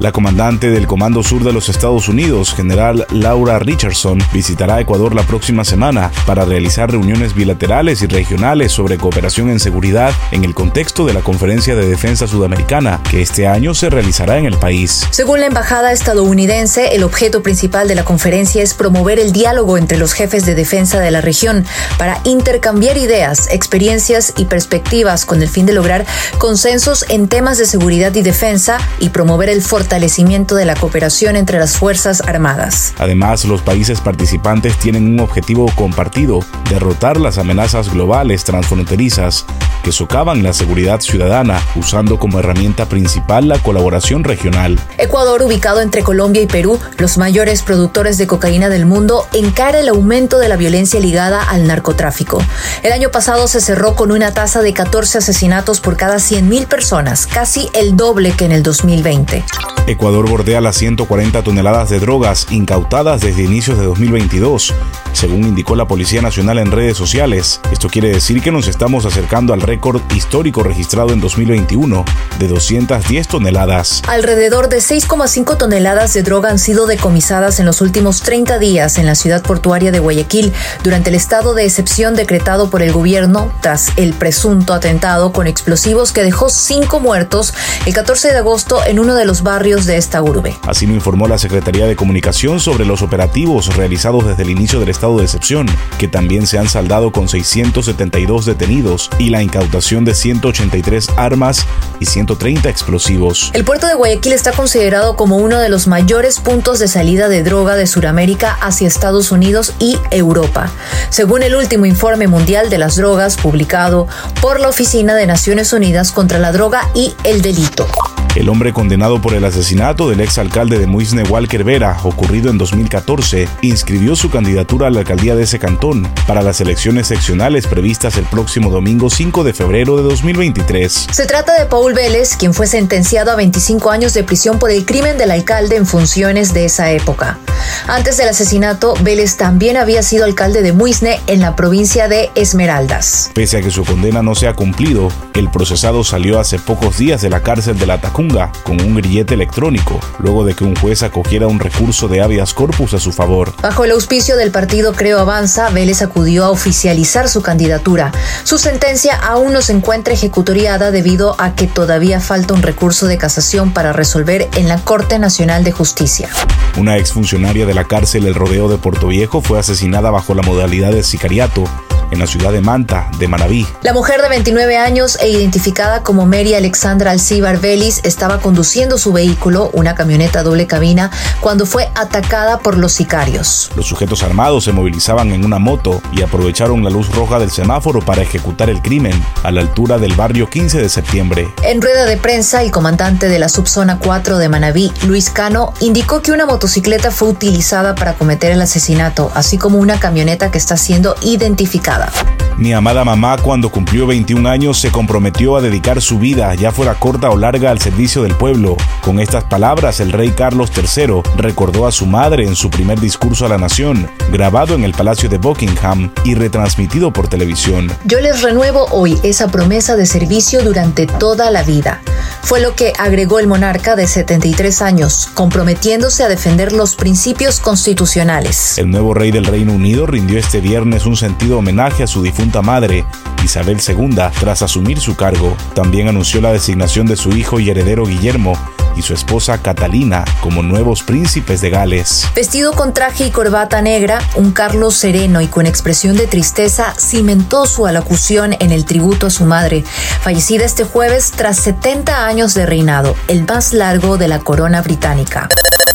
La comandante del Comando Sur de los Estados Unidos, general Laura Richardson, visitará Ecuador la próxima semana para realizar reuniones bilaterales y regionales sobre cooperación en seguridad en el contexto de la Conferencia de Defensa Sudamericana, que este año se realizará en el país. Según la embajada estadounidense, el objeto principal de la conferencia es promover el diálogo entre los jefes de defensa de la región para intercambiar ideas, experiencias y perspectivas con el fin de lograr consensos en temas de seguridad y defensa y promover el fortalecimiento fortalecimiento de la cooperación entre las Fuerzas Armadas. Además, los países participantes tienen un objetivo compartido, derrotar las amenazas globales transfronterizas que socavan la seguridad ciudadana, usando como herramienta principal la colaboración regional. Ecuador, ubicado entre Colombia y Perú, los mayores productores de cocaína del mundo, encara el aumento de la violencia ligada al narcotráfico. El año pasado se cerró con una tasa de 14 asesinatos por cada 100.000 personas, casi el doble que en el 2020. Ecuador bordea las 140 toneladas de drogas incautadas desde inicios de 2022, según indicó la Policía Nacional en redes sociales. Esto quiere decir que nos estamos acercando al récord histórico registrado en 2021 de 210 toneladas. Alrededor de 6,5 toneladas de droga han sido decomisadas en los últimos 30 días en la ciudad portuaria de Guayaquil durante el estado de excepción decretado por el gobierno tras el presunto atentado con explosivos que dejó cinco muertos el 14 de agosto en uno de los barrios de esta urbe. Así lo informó la Secretaría de Comunicación sobre los operativos realizados desde el inicio del estado de excepción, que también se han saldado con 672 detenidos y la incautación de 183 armas y 130 explosivos. El puerto de Guayaquil está considerado como uno de los mayores puntos de salida de droga de Sudamérica hacia Estados Unidos y Europa, según el último informe mundial de las drogas publicado por la Oficina de Naciones Unidas contra la Droga y el Delito. El hombre condenado por el asesinato del exalcalde de Muisne Walker Vera, ocurrido en 2014, inscribió su candidatura a la alcaldía de ese cantón para las elecciones seccionales previstas el próximo domingo 5 de febrero de 2023. Se trata de Paul Vélez, quien fue sentenciado a 25 años de prisión por el crimen del alcalde en funciones de esa época. Antes del asesinato, Vélez también había sido alcalde de Muisne en la provincia de Esmeraldas. Pese a que su condena no se ha cumplido, el procesado salió hace pocos días de la cárcel de la Tacunga con un grillete electrónico, luego de que un juez acogiera un recurso de habeas corpus a su favor. Bajo el auspicio del partido Creo Avanza, Vélez acudió a oficializar su candidatura. Su sentencia aún no se encuentra ejecutoriada debido a que todavía falta un recurso de casación para resolver en la Corte Nacional de Justicia. Una exfuncionaria de la cárcel El Rodeo de Puerto Viejo fue asesinada bajo la modalidad de sicariato en la ciudad de Manta, de Manabí. La mujer de 29 años e identificada como Mary Alexandra Alcibar Vélez estaba conduciendo su vehículo, una camioneta doble cabina, cuando fue atacada por los sicarios. Los sujetos armados se movilizaban en una moto y aprovecharon la luz roja del semáforo para ejecutar el crimen a la altura del barrio 15 de septiembre. En rueda de prensa, el comandante de la subzona 4 de Manabí, Luis Cano, indicó que una motocicleta fue utilizada para cometer el asesinato, así como una camioneta que está siendo identificada. Mi amada mamá cuando cumplió 21 años se comprometió a dedicar su vida, ya fuera corta o larga, al servicio del pueblo. Con estas palabras, el rey Carlos III recordó a su madre en su primer discurso a la nación, grabado en el Palacio de Buckingham y retransmitido por televisión. Yo les renuevo hoy esa promesa de servicio durante toda la vida. Fue lo que agregó el monarca de 73 años, comprometiéndose a defender los principios constitucionales. El nuevo rey del Reino Unido rindió este viernes un sentido a su difunta madre, Isabel II, tras asumir su cargo. También anunció la designación de su hijo y heredero Guillermo y su esposa Catalina como nuevos príncipes de Gales. Vestido con traje y corbata negra, un Carlos sereno y con expresión de tristeza cimentó su alocución en el tributo a su madre, fallecida este jueves tras 70 años de reinado, el más largo de la corona británica.